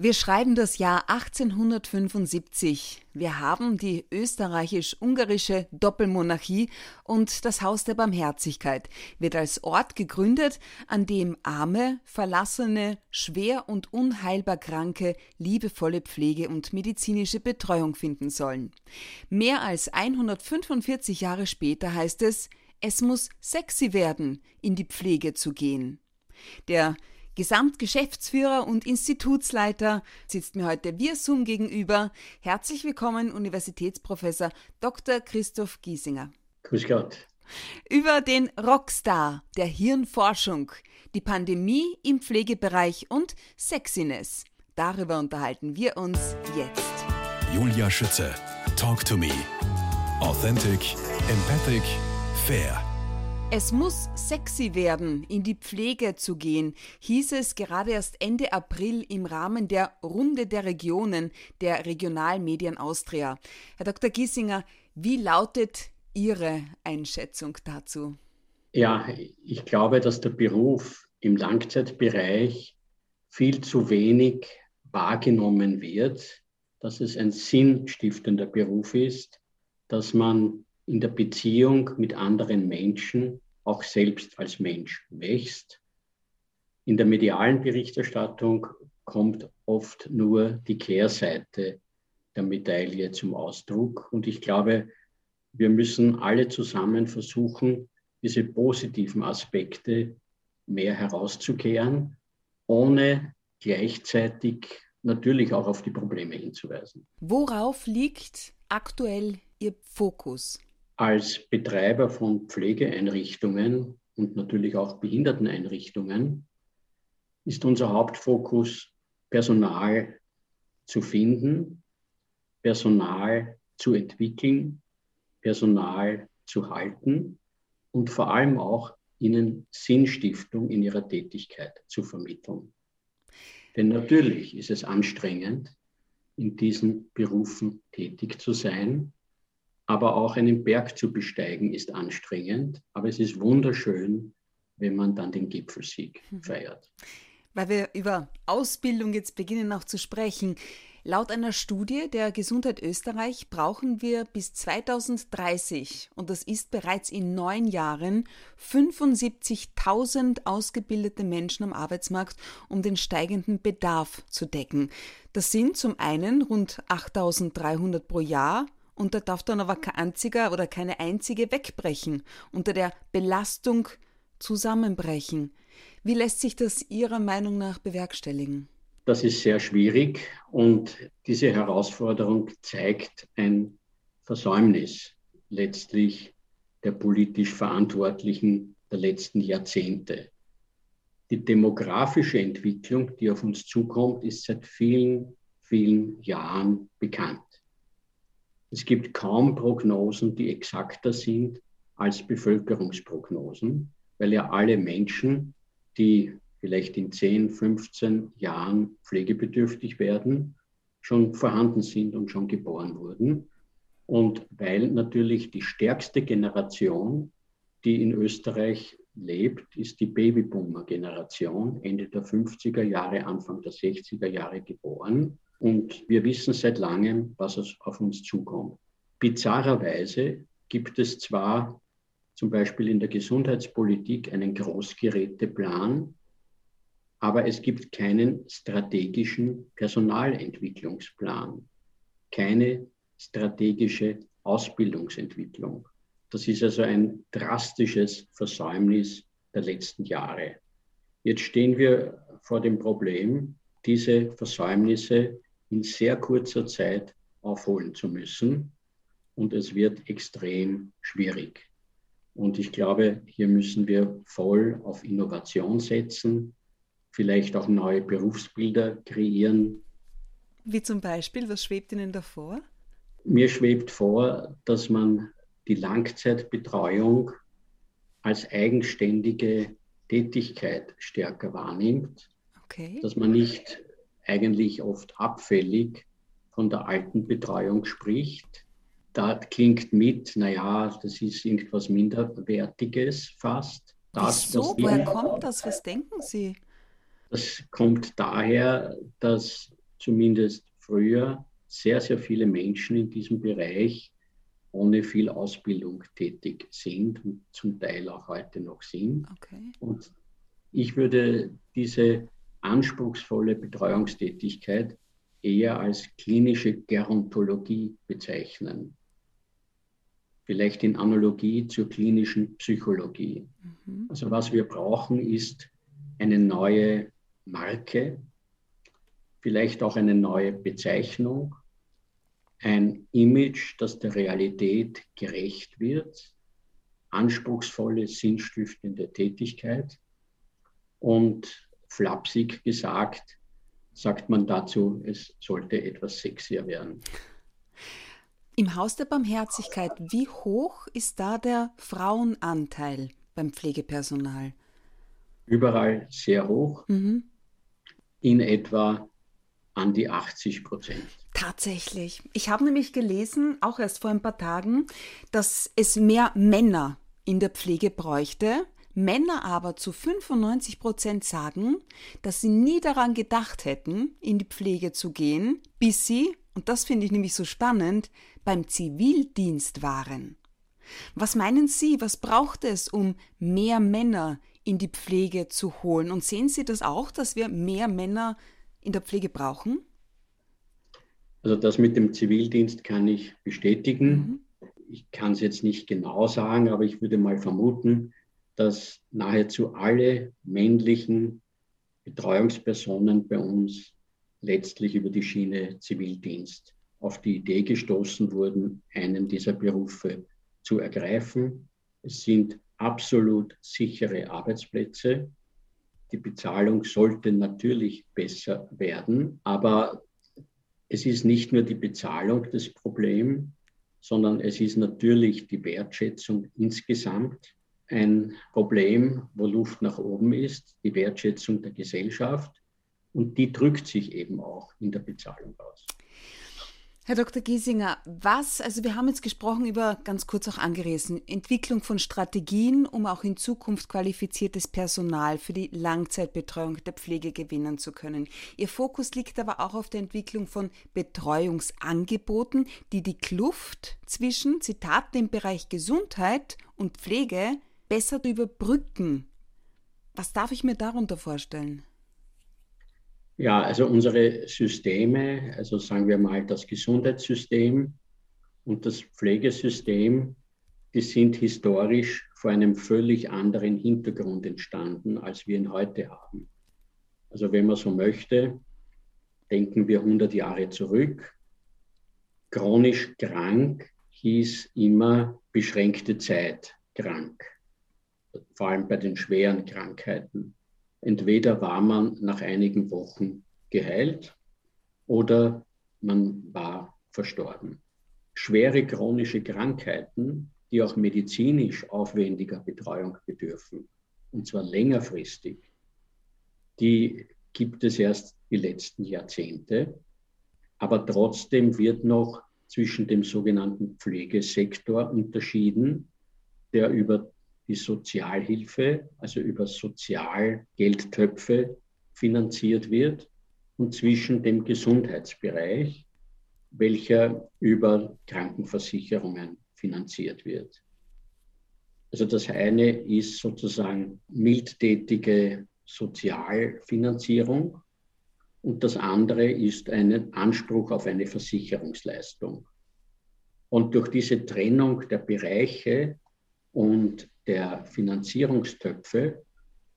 Wir schreiben das Jahr 1875. Wir haben die österreichisch-ungarische Doppelmonarchie und das Haus der Barmherzigkeit wird als Ort gegründet, an dem arme, verlassene, schwer und unheilbar Kranke liebevolle Pflege und medizinische Betreuung finden sollen. Mehr als 145 Jahre später heißt es, es muss sexy werden, in die Pflege zu gehen. Der Gesamtgeschäftsführer und Institutsleiter, sitzt mir heute via Zoom gegenüber. Herzlich willkommen, Universitätsprofessor Dr. Christoph Giesinger. Grüß Gott. Über den Rockstar der Hirnforschung, die Pandemie im Pflegebereich und Sexiness. Darüber unterhalten wir uns jetzt. Julia Schütze, Talk to Me. Authentic, empathic, fair. Es muss sexy werden, in die Pflege zu gehen, hieß es gerade erst Ende April im Rahmen der Runde der Regionen der Regionalmedien Austria. Herr Dr. Giesinger, wie lautet Ihre Einschätzung dazu? Ja, ich glaube, dass der Beruf im Langzeitbereich viel zu wenig wahrgenommen wird, dass es ein sinnstiftender Beruf ist, dass man in der Beziehung mit anderen Menschen auch selbst als Mensch wächst. In der medialen Berichterstattung kommt oft nur die Kehrseite der Medaille zum Ausdruck. Und ich glaube, wir müssen alle zusammen versuchen, diese positiven Aspekte mehr herauszukehren, ohne gleichzeitig natürlich auch auf die Probleme hinzuweisen. Worauf liegt aktuell Ihr Fokus? Als Betreiber von Pflegeeinrichtungen und natürlich auch Behinderteneinrichtungen ist unser Hauptfokus, Personal zu finden, Personal zu entwickeln, Personal zu halten und vor allem auch ihnen Sinnstiftung in ihrer Tätigkeit zu vermitteln. Denn natürlich ist es anstrengend, in diesen Berufen tätig zu sein aber auch einen Berg zu besteigen ist anstrengend. Aber es ist wunderschön, wenn man dann den Gipfelsieg mhm. feiert. Weil wir über Ausbildung jetzt beginnen auch zu sprechen. Laut einer Studie der Gesundheit Österreich brauchen wir bis 2030, und das ist bereits in neun Jahren, 75.000 ausgebildete Menschen am Arbeitsmarkt, um den steigenden Bedarf zu decken. Das sind zum einen rund 8.300 pro Jahr, und da darf dann aber kein einziger oder keine einzige wegbrechen, unter der Belastung zusammenbrechen. Wie lässt sich das Ihrer Meinung nach bewerkstelligen? Das ist sehr schwierig und diese Herausforderung zeigt ein Versäumnis letztlich der politisch Verantwortlichen der letzten Jahrzehnte. Die demografische Entwicklung, die auf uns zukommt, ist seit vielen, vielen Jahren bekannt. Es gibt kaum Prognosen, die exakter sind als Bevölkerungsprognosen, weil ja alle Menschen, die vielleicht in 10, 15 Jahren pflegebedürftig werden, schon vorhanden sind und schon geboren wurden. Und weil natürlich die stärkste Generation, die in Österreich lebt, ist die Babyboomer-Generation, Ende der 50er Jahre, Anfang der 60er Jahre geboren. Und wir wissen seit langem, was auf uns zukommt. Bizarrerweise gibt es zwar zum Beispiel in der Gesundheitspolitik einen Großgeräteplan, aber es gibt keinen strategischen Personalentwicklungsplan, keine strategische Ausbildungsentwicklung. Das ist also ein drastisches Versäumnis der letzten Jahre. Jetzt stehen wir vor dem Problem, diese Versäumnisse in sehr kurzer Zeit aufholen zu müssen. Und es wird extrem schwierig. Und ich glaube, hier müssen wir voll auf Innovation setzen, vielleicht auch neue Berufsbilder kreieren. Wie zum Beispiel, was schwebt Ihnen davor? Mir schwebt vor, dass man die Langzeitbetreuung als eigenständige Tätigkeit stärker wahrnimmt. Okay. Dass man nicht eigentlich oft abfällig von der alten Betreuung spricht. Da klingt mit, naja, das ist irgendwas Minderwertiges fast. Das, Wieso? Woher kommt das? Was denken Sie? Das kommt daher, dass zumindest früher sehr, sehr viele Menschen in diesem Bereich ohne viel Ausbildung tätig sind und zum Teil auch heute noch sind. Okay. Und ich würde diese anspruchsvolle Betreuungstätigkeit eher als klinische Gerontologie bezeichnen. Vielleicht in Analogie zur klinischen Psychologie. Mhm. Also was wir brauchen, ist eine neue Marke, vielleicht auch eine neue Bezeichnung, ein Image, das der Realität gerecht wird, anspruchsvolle, sinnstiftende Tätigkeit und flapsig gesagt, sagt man dazu, es sollte etwas sexier werden. Im Haus der Barmherzigkeit, wie hoch ist da der Frauenanteil beim Pflegepersonal? Überall sehr hoch, mhm. in etwa an die 80 Prozent. Tatsächlich. Ich habe nämlich gelesen, auch erst vor ein paar Tagen, dass es mehr Männer in der Pflege bräuchte. Männer aber zu 95 Prozent sagen, dass sie nie daran gedacht hätten, in die Pflege zu gehen, bis sie, und das finde ich nämlich so spannend, beim Zivildienst waren. Was meinen Sie, was braucht es, um mehr Männer in die Pflege zu holen? Und sehen Sie das auch, dass wir mehr Männer in der Pflege brauchen? Also das mit dem Zivildienst kann ich bestätigen. Mhm. Ich kann es jetzt nicht genau sagen, aber ich würde mal vermuten, dass nahezu alle männlichen Betreuungspersonen bei uns letztlich über die Schiene Zivildienst auf die Idee gestoßen wurden, einen dieser Berufe zu ergreifen. Es sind absolut sichere Arbeitsplätze. Die Bezahlung sollte natürlich besser werden, aber es ist nicht nur die Bezahlung das Problem, sondern es ist natürlich die Wertschätzung insgesamt ein Problem, wo Luft nach oben ist, die Wertschätzung der Gesellschaft. Und die drückt sich eben auch in der Bezahlung aus. Herr Dr. Giesinger, was, also wir haben jetzt gesprochen über, ganz kurz auch angerissen, Entwicklung von Strategien, um auch in Zukunft qualifiziertes Personal für die Langzeitbetreuung der Pflege gewinnen zu können. Ihr Fokus liegt aber auch auf der Entwicklung von Betreuungsangeboten, die die Kluft zwischen, Zitat, dem Bereich Gesundheit und Pflege besser überbrücken. Was darf ich mir darunter vorstellen? Ja, also unsere Systeme, also sagen wir mal das Gesundheitssystem und das Pflegesystem, die sind historisch vor einem völlig anderen Hintergrund entstanden, als wir ihn heute haben. Also wenn man so möchte, denken wir 100 Jahre zurück. Chronisch krank hieß immer beschränkte Zeit krank, vor allem bei den schweren Krankheiten. Entweder war man nach einigen Wochen geheilt oder man war verstorben. Schwere chronische Krankheiten, die auch medizinisch aufwendiger Betreuung bedürfen, und zwar längerfristig, die gibt es erst die letzten Jahrzehnte. Aber trotzdem wird noch zwischen dem sogenannten Pflegesektor unterschieden, der über die Sozialhilfe, also über Sozialgeldtöpfe finanziert wird und zwischen dem Gesundheitsbereich, welcher über Krankenversicherungen finanziert wird. Also das eine ist sozusagen mildtätige Sozialfinanzierung und das andere ist ein Anspruch auf eine Versicherungsleistung. Und durch diese Trennung der Bereiche und der Finanzierungstöpfe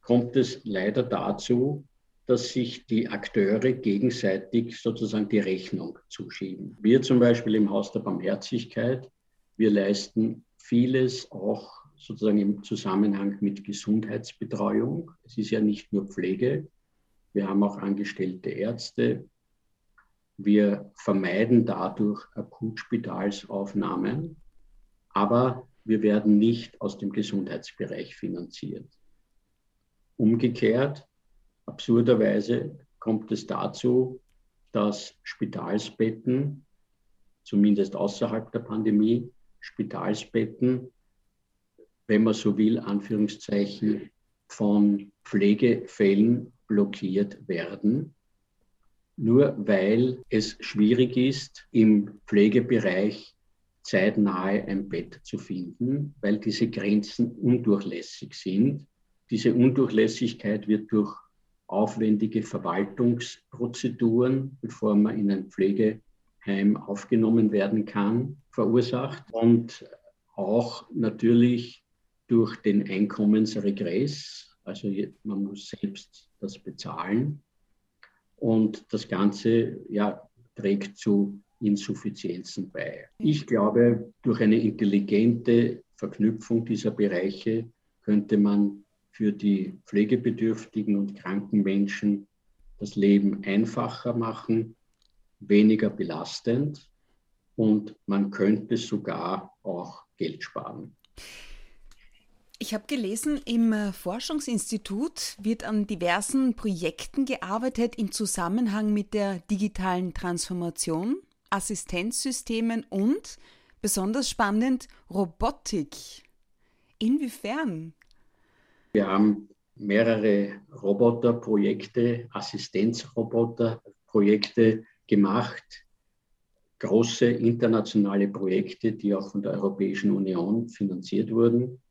kommt es leider dazu, dass sich die Akteure gegenseitig sozusagen die Rechnung zuschieben. Wir zum Beispiel im Haus der Barmherzigkeit, wir leisten vieles auch sozusagen im Zusammenhang mit Gesundheitsbetreuung. Es ist ja nicht nur Pflege, wir haben auch angestellte Ärzte. Wir vermeiden dadurch Akutspitalsaufnahmen, aber wir werden nicht aus dem Gesundheitsbereich finanziert. Umgekehrt, absurderweise kommt es dazu, dass Spitalsbetten, zumindest außerhalb der Pandemie, Spitalsbetten, wenn man so will, Anführungszeichen, von Pflegefällen blockiert werden, nur weil es schwierig ist, im Pflegebereich zeitnahe ein Bett zu finden, weil diese Grenzen undurchlässig sind. Diese Undurchlässigkeit wird durch aufwendige Verwaltungsprozeduren, bevor man in ein Pflegeheim aufgenommen werden kann, verursacht und auch natürlich durch den Einkommensregress. Also man muss selbst das bezahlen. Und das Ganze ja, trägt zu Insuffizienzen bei. Ich glaube, durch eine intelligente Verknüpfung dieser Bereiche könnte man für die pflegebedürftigen und kranken Menschen das Leben einfacher machen, weniger belastend und man könnte sogar auch Geld sparen. Ich habe gelesen, im äh, Forschungsinstitut wird an diversen Projekten gearbeitet im Zusammenhang mit der digitalen Transformation, Assistenzsystemen und, besonders spannend, Robotik. Inwiefern? Wir haben mehrere Roboterprojekte, Assistenzroboterprojekte gemacht, große internationale Projekte, die auch von der Europäischen Union finanziert wurden,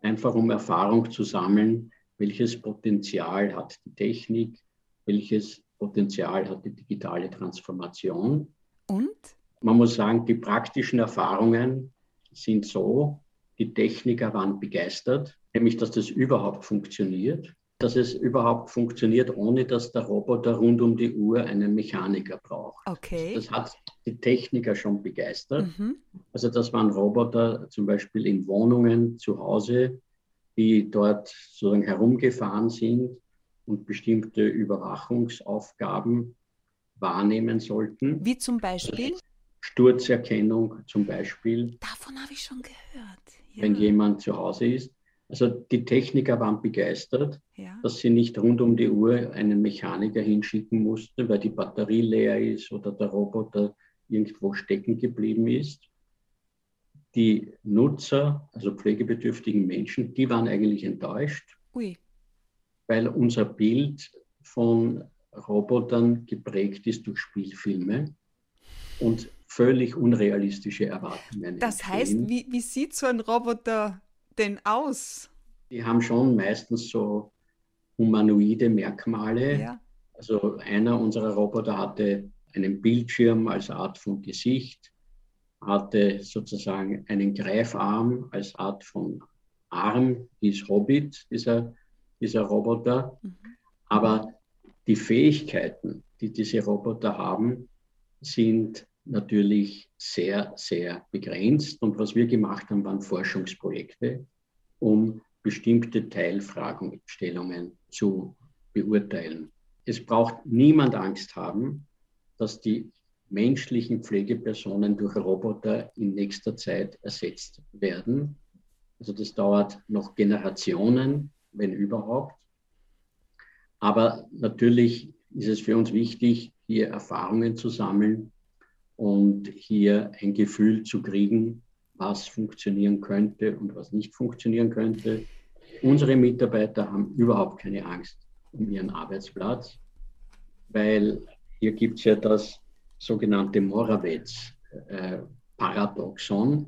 einfach um Erfahrung zu sammeln, welches Potenzial hat die Technik, welches Potenzial hat die digitale Transformation. Und? Man muss sagen, die praktischen Erfahrungen sind so, die Techniker waren begeistert, nämlich dass das überhaupt funktioniert, dass es überhaupt funktioniert, ohne dass der Roboter rund um die Uhr einen Mechaniker braucht. Okay. Das hat die Techniker schon begeistert. Mhm. Also das waren Roboter zum Beispiel in Wohnungen zu Hause, die dort sozusagen herumgefahren sind und bestimmte Überwachungsaufgaben wahrnehmen sollten. Wie zum Beispiel? Sturzerkennung zum Beispiel. Davon habe ich schon gehört. Ja. Wenn jemand zu Hause ist. Also die Techniker waren begeistert, ja. dass sie nicht rund um die Uhr einen Mechaniker hinschicken mussten, weil die Batterie leer ist oder der Roboter irgendwo stecken geblieben ist. Die Nutzer, also pflegebedürftigen Menschen, die waren eigentlich enttäuscht, Ui. weil unser Bild von Robotern geprägt ist durch Spielfilme und völlig unrealistische Erwartungen. Das heißt, wie, wie sieht so ein Roboter denn aus? Die haben schon meistens so humanoide Merkmale. Ja. Also einer unserer Roboter hatte einen Bildschirm als Art von Gesicht, hatte sozusagen einen Greifarm als Art von Arm, hieß Hobbit, dieser, dieser Roboter. Mhm. Aber die Fähigkeiten, die diese Roboter haben, sind natürlich sehr, sehr begrenzt. Und was wir gemacht haben, waren Forschungsprojekte, um bestimmte Teilfragestellungen zu beurteilen. Es braucht niemand Angst haben, dass die menschlichen Pflegepersonen durch Roboter in nächster Zeit ersetzt werden. Also das dauert noch Generationen, wenn überhaupt. Aber natürlich ist es für uns wichtig, hier Erfahrungen zu sammeln und hier ein Gefühl zu kriegen, was funktionieren könnte und was nicht funktionieren könnte. Unsere Mitarbeiter haben überhaupt keine Angst um ihren Arbeitsplatz, weil hier gibt es ja das sogenannte Morawetz-Paradoxon. Äh,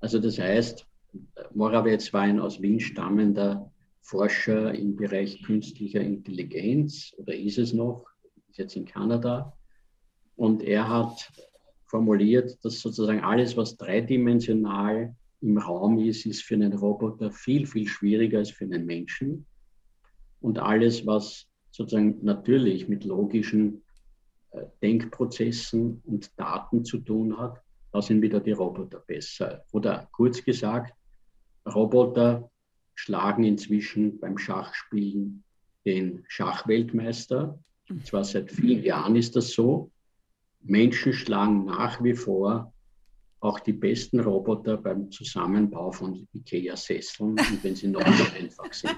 also das heißt, Morawetz war ein aus Wien stammender Forscher im Bereich künstlicher Intelligenz oder ist es noch, ist jetzt in Kanada. Und er hat formuliert, dass sozusagen alles, was dreidimensional im Raum ist, ist für einen Roboter viel, viel schwieriger als für einen Menschen. Und alles, was sozusagen natürlich mit logischen äh, Denkprozessen und Daten zu tun hat, da sind wieder die Roboter besser. Oder kurz gesagt, Roboter schlagen inzwischen beim Schachspielen den Schachweltmeister. Und zwar seit vielen Jahren ist das so. Menschen schlagen nach wie vor auch die besten Roboter beim Zusammenbau von IKEA-Sesseln wenn sie noch so einfach sind.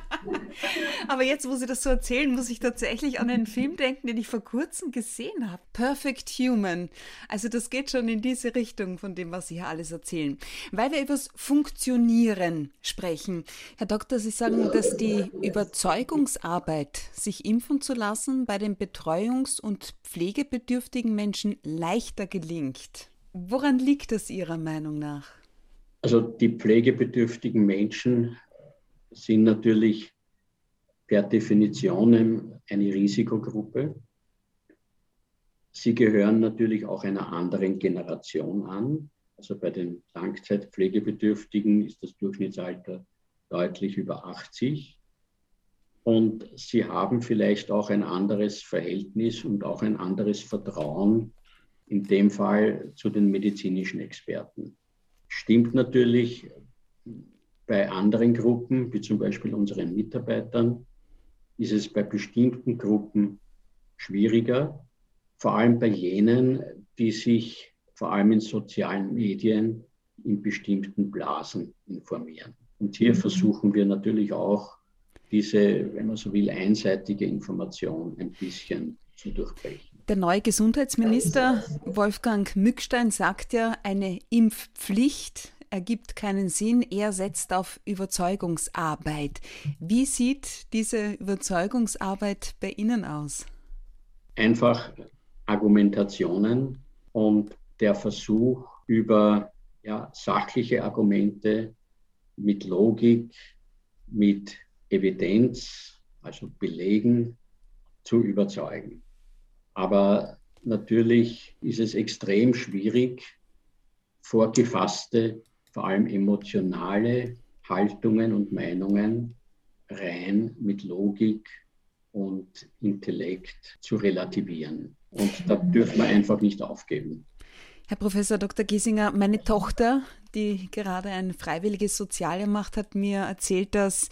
Aber jetzt, wo Sie das so erzählen, muss ich tatsächlich an einen Film denken, den ich vor kurzem gesehen habe. Perfect Human. Also das geht schon in diese Richtung von dem, was Sie hier alles erzählen. Weil wir über das Funktionieren sprechen. Herr Doktor, Sie sagen, dass die Überzeugungsarbeit, sich impfen zu lassen, bei den betreuungs- und pflegebedürftigen Menschen leichter gelingt. Woran liegt das Ihrer Meinung nach? Also die pflegebedürftigen Menschen sind natürlich per Definition eine Risikogruppe. Sie gehören natürlich auch einer anderen Generation an. Also bei den Langzeitpflegebedürftigen ist das Durchschnittsalter deutlich über 80. Und sie haben vielleicht auch ein anderes Verhältnis und auch ein anderes Vertrauen in dem Fall zu den medizinischen Experten. Stimmt natürlich bei anderen Gruppen, wie zum Beispiel unseren Mitarbeitern, ist es bei bestimmten Gruppen schwieriger, vor allem bei jenen, die sich vor allem in sozialen Medien in bestimmten Blasen informieren. Und hier mhm. versuchen wir natürlich auch, diese, wenn man so will, einseitige Information ein bisschen zu durchbrechen. Der neue Gesundheitsminister Wolfgang Mückstein sagt ja, eine Impfpflicht ergibt keinen Sinn, er setzt auf Überzeugungsarbeit. Wie sieht diese Überzeugungsarbeit bei Ihnen aus? Einfach Argumentationen und der Versuch über ja, sachliche Argumente mit Logik, mit Evidenz, also Belegen zu überzeugen. Aber natürlich ist es extrem schwierig, vorgefasste, vor allem emotionale Haltungen und Meinungen rein mit Logik und Intellekt zu relativieren. Und da dürfen wir einfach nicht aufgeben. Herr Professor Dr. Giesinger, meine Tochter, die gerade ein freiwilliges Sozialjahr macht, hat mir erzählt, dass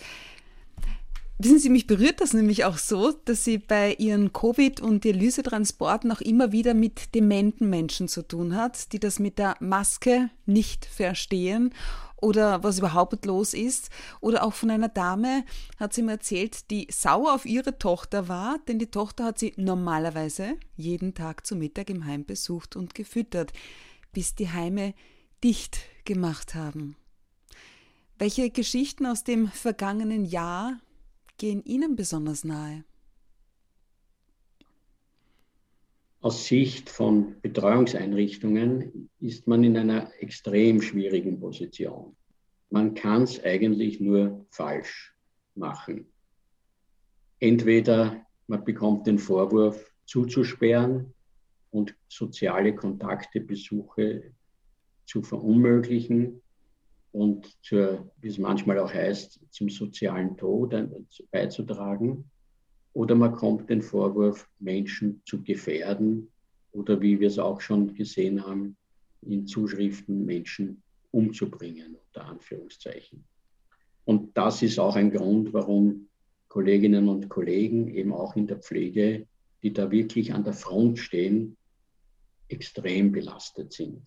Wissen Sie, mich berührt das nämlich auch so, dass sie bei ihren Covid- und Dialysetransporten auch immer wieder mit dementen Menschen zu tun hat, die das mit der Maske nicht verstehen oder was überhaupt los ist. Oder auch von einer Dame hat sie mir erzählt, die sauer auf ihre Tochter war, denn die Tochter hat sie normalerweise jeden Tag zu Mittag im Heim besucht und gefüttert, bis die Heime dicht gemacht haben. Welche Geschichten aus dem vergangenen Jahr gehen Ihnen besonders nahe? Aus Sicht von Betreuungseinrichtungen ist man in einer extrem schwierigen Position. Man kann es eigentlich nur falsch machen. Entweder man bekommt den Vorwurf zuzusperren und soziale Kontakte, Besuche zu verunmöglichen und zur, wie es manchmal auch heißt, zum sozialen Tod beizutragen. Oder man kommt den Vorwurf, Menschen zu gefährden oder wie wir es auch schon gesehen haben, in Zuschriften Menschen umzubringen, unter Anführungszeichen. Und das ist auch ein Grund, warum Kolleginnen und Kollegen, eben auch in der Pflege, die da wirklich an der Front stehen, extrem belastet sind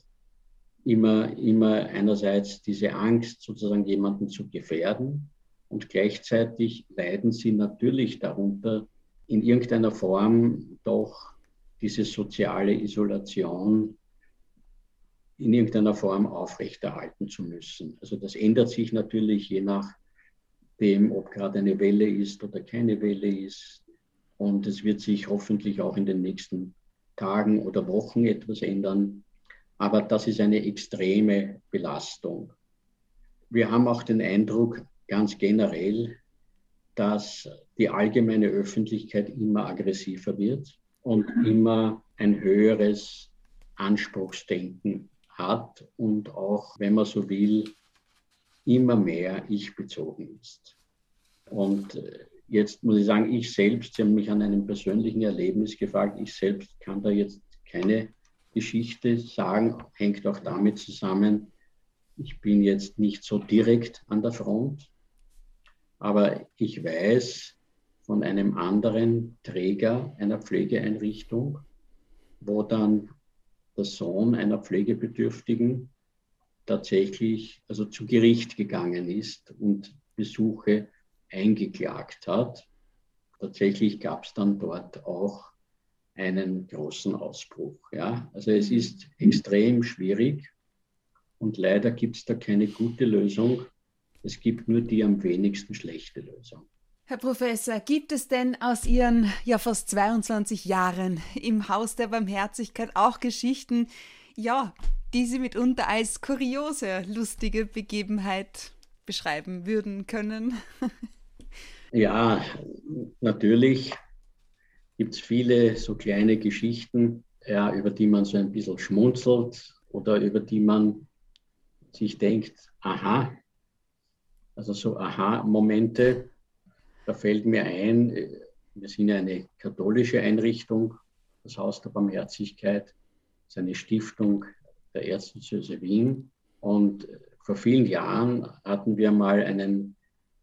immer, immer einerseits diese Angst, sozusagen jemanden zu gefährden und gleichzeitig leiden sie natürlich darunter, in irgendeiner Form doch diese soziale Isolation in irgendeiner Form aufrechterhalten zu müssen. Also das ändert sich natürlich je nachdem, ob gerade eine Welle ist oder keine Welle ist. Und es wird sich hoffentlich auch in den nächsten Tagen oder Wochen etwas ändern. Aber das ist eine extreme Belastung. Wir haben auch den Eindruck, ganz generell, dass die allgemeine Öffentlichkeit immer aggressiver wird und immer ein höheres Anspruchsdenken hat und auch, wenn man so will, immer mehr ich-bezogen ist. Und äh, jetzt muss ich sagen, ich selbst, Sie haben mich an einem persönlichen Erlebnis gefragt, ich selbst kann da jetzt keine Geschichte sagen, hängt auch damit zusammen, ich bin jetzt nicht so direkt an der Front, aber ich weiß von einem anderen Träger einer Pflegeeinrichtung, wo dann der Sohn einer Pflegebedürftigen tatsächlich also zu Gericht gegangen ist und Besuche eingeklagt hat. Tatsächlich gab es dann dort auch einen großen Ausbruch. Ja? Also es mhm. ist extrem schwierig und leider gibt es da keine gute Lösung. Es gibt nur die am wenigsten schlechte Lösung. Herr Professor, gibt es denn aus Ihren ja fast 22 Jahren im Haus der Barmherzigkeit auch Geschichten, ja, die Sie mitunter als kuriose, lustige Begebenheit beschreiben würden können? ja, natürlich gibt es viele so kleine Geschichten, ja, über die man so ein bisschen schmunzelt oder über die man sich denkt, aha, also so Aha-Momente. Da fällt mir ein, wir sind ja eine katholische Einrichtung, das Haus der Barmherzigkeit, ist eine Stiftung der Erzdiözese Wien. Und vor vielen Jahren hatten wir mal einen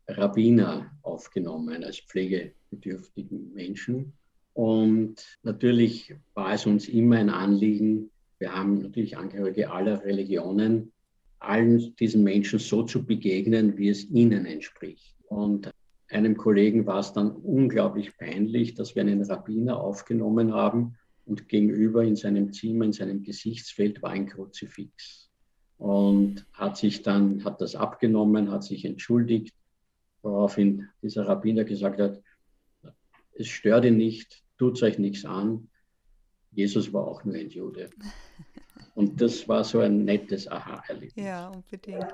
Rabbiner aufgenommen als pflegebedürftigen Menschen. Und natürlich war es uns immer ein Anliegen, wir haben natürlich Angehörige aller Religionen, allen diesen Menschen so zu begegnen, wie es ihnen entspricht. Und einem Kollegen war es dann unglaublich peinlich, dass wir einen Rabbiner aufgenommen haben und gegenüber in seinem Zimmer, in seinem Gesichtsfeld war ein Kruzifix. Und hat sich dann, hat das abgenommen, hat sich entschuldigt, woraufhin dieser Rabbiner gesagt hat, es stört ihn nicht, tut euch nichts an. Jesus war auch nur ein Jude. Und das war so ein nettes Aha-Erlebnis. Ja, unbedingt.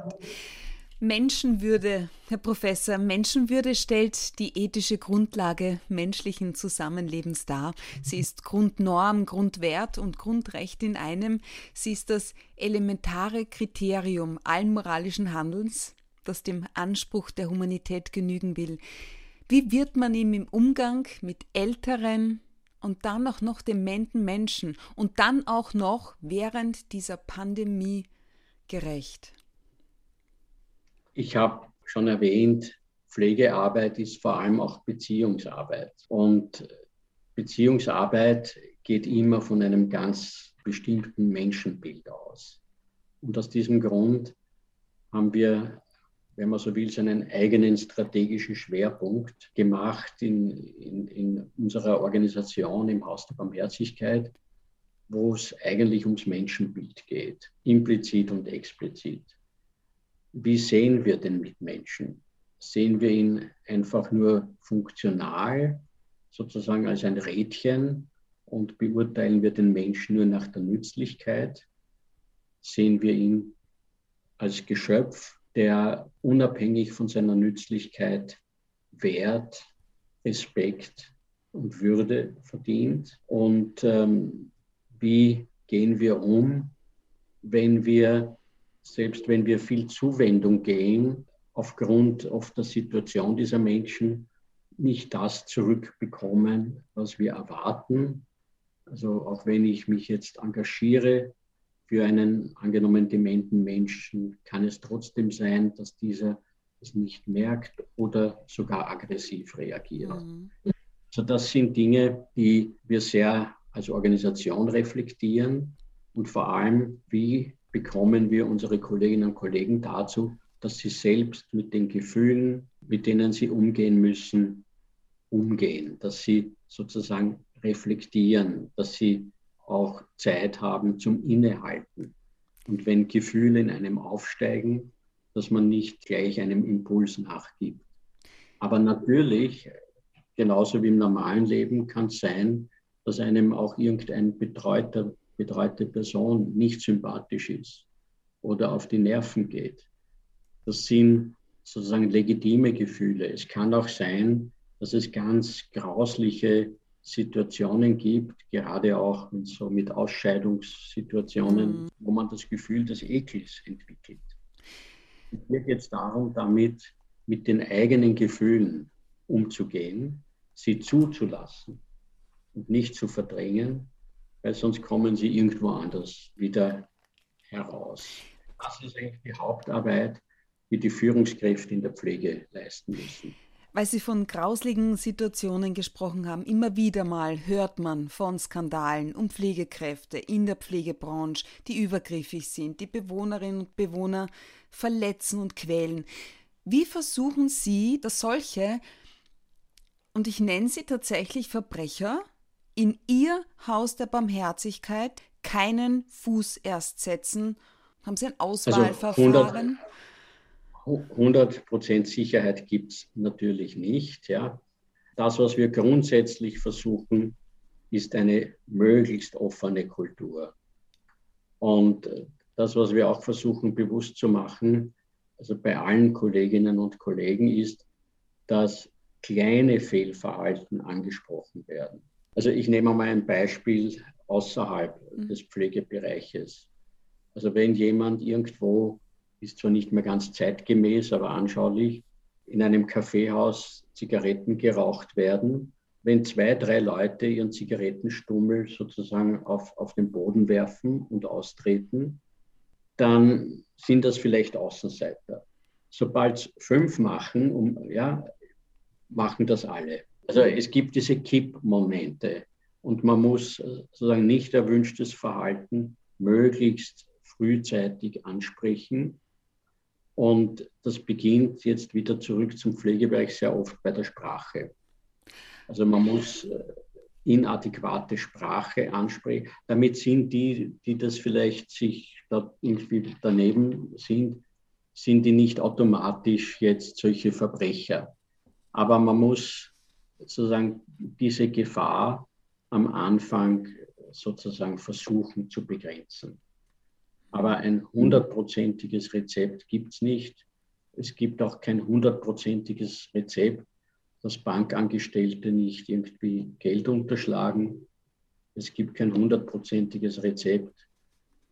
Menschenwürde, Herr Professor, Menschenwürde stellt die ethische Grundlage menschlichen Zusammenlebens dar. Sie ist Grundnorm, Grundwert und Grundrecht in einem. Sie ist das elementare Kriterium allen moralischen Handelns, das dem Anspruch der Humanität genügen will. Wie wird man ihm im Umgang mit älteren, und dann auch noch dementen Menschen und dann auch noch während dieser Pandemie gerecht? Ich habe schon erwähnt, Pflegearbeit ist vor allem auch Beziehungsarbeit. Und Beziehungsarbeit geht immer von einem ganz bestimmten Menschenbild aus. Und aus diesem Grund haben wir wenn man so will, seinen eigenen strategischen Schwerpunkt gemacht in, in, in unserer Organisation im Haus der Barmherzigkeit, wo es eigentlich ums Menschenbild geht, implizit und explizit. Wie sehen wir den Mitmenschen? Sehen wir ihn einfach nur funktional, sozusagen als ein Rädchen und beurteilen wir den Menschen nur nach der Nützlichkeit? Sehen wir ihn als Geschöpf, der unabhängig von seiner Nützlichkeit Wert, Respekt und Würde verdient. Und ähm, wie gehen wir um, wenn wir, selbst wenn wir viel Zuwendung gehen, aufgrund oft der Situation dieser Menschen nicht das zurückbekommen, was wir erwarten. Also auch wenn ich mich jetzt engagiere für einen angenommen dementen Menschen kann es trotzdem sein, dass dieser es nicht merkt oder sogar aggressiv reagiert. Mhm. Also das sind Dinge, die wir sehr als Organisation reflektieren und vor allem, wie bekommen wir unsere Kolleginnen und Kollegen dazu, dass sie selbst mit den Gefühlen, mit denen sie umgehen müssen, umgehen, dass sie sozusagen reflektieren, dass sie auch Zeit haben zum Innehalten. Und wenn Gefühle in einem aufsteigen, dass man nicht gleich einem Impuls nachgibt. Aber natürlich, genauso wie im normalen Leben, kann es sein, dass einem auch irgendein betreuter, betreute Person nicht sympathisch ist oder auf die Nerven geht. Das sind sozusagen legitime Gefühle. Es kann auch sein, dass es ganz grausliche Situationen gibt, gerade auch so mit Ausscheidungssituationen, mhm. wo man das Gefühl des Ekels entwickelt. Hier geht es darum, damit mit den eigenen Gefühlen umzugehen, sie zuzulassen und nicht zu verdrängen, weil sonst kommen sie irgendwo anders wieder heraus. Das ist eigentlich die Hauptarbeit, die die Führungskräfte in der Pflege leisten müssen. Weil Sie von grausligen Situationen gesprochen haben. Immer wieder mal hört man von Skandalen um Pflegekräfte in der Pflegebranche, die übergriffig sind, die Bewohnerinnen und Bewohner verletzen und quälen. Wie versuchen Sie, dass solche, und ich nenne sie tatsächlich Verbrecher, in Ihr Haus der Barmherzigkeit keinen Fuß erst setzen? Haben Sie ein also Auswahlverfahren? Also 100% Sicherheit gibt es natürlich nicht. Ja. Das, was wir grundsätzlich versuchen, ist eine möglichst offene Kultur. Und das, was wir auch versuchen bewusst zu machen, also bei allen Kolleginnen und Kollegen, ist, dass kleine Fehlverhalten angesprochen werden. Also ich nehme mal ein Beispiel außerhalb mhm. des Pflegebereiches. Also wenn jemand irgendwo ist zwar nicht mehr ganz zeitgemäß, aber anschaulich, in einem Kaffeehaus Zigaretten geraucht werden. Wenn zwei, drei Leute ihren Zigarettenstummel sozusagen auf, auf den Boden werfen und austreten, dann sind das vielleicht Außenseiter. Sobald es fünf machen, um, ja, machen das alle. Also es gibt diese Kippmomente und man muss sozusagen nicht erwünschtes Verhalten möglichst frühzeitig ansprechen und das beginnt jetzt wieder zurück zum Pflegebereich sehr oft bei der Sprache. Also man muss äh, inadäquate Sprache ansprechen. Damit sind die, die das vielleicht sich da irgendwie daneben sind, sind die nicht automatisch jetzt solche Verbrecher. Aber man muss sozusagen diese Gefahr am Anfang sozusagen versuchen zu begrenzen. Aber ein hundertprozentiges Rezept gibt es nicht. Es gibt auch kein hundertprozentiges Rezept, dass Bankangestellte nicht irgendwie Geld unterschlagen. Es gibt kein hundertprozentiges Rezept,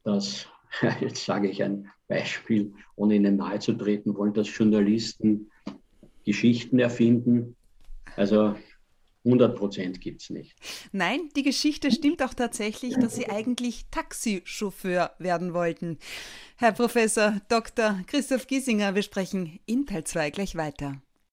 dass, jetzt sage ich ein Beispiel, ohne Ihnen nahezutreten wollen, dass Journalisten Geschichten erfinden. Also 100 Prozent gibt es nicht. Nein, die Geschichte stimmt auch tatsächlich, dass Sie eigentlich Taxichauffeur werden wollten. Herr Professor Dr. Christoph Giesinger, wir sprechen in Teil 2 gleich weiter.